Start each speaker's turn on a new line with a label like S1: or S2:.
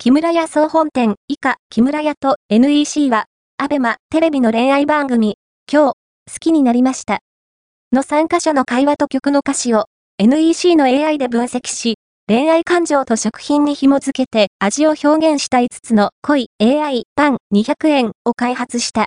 S1: 木村屋総本店以下木村屋と NEC は、アベマテレビの恋愛番組、今日、好きになりました。の参加者の会話と曲の歌詞を NEC の AI で分析し、恋愛感情と食品に紐づけて味を表現した5つの濃い AI パン200円を開発した。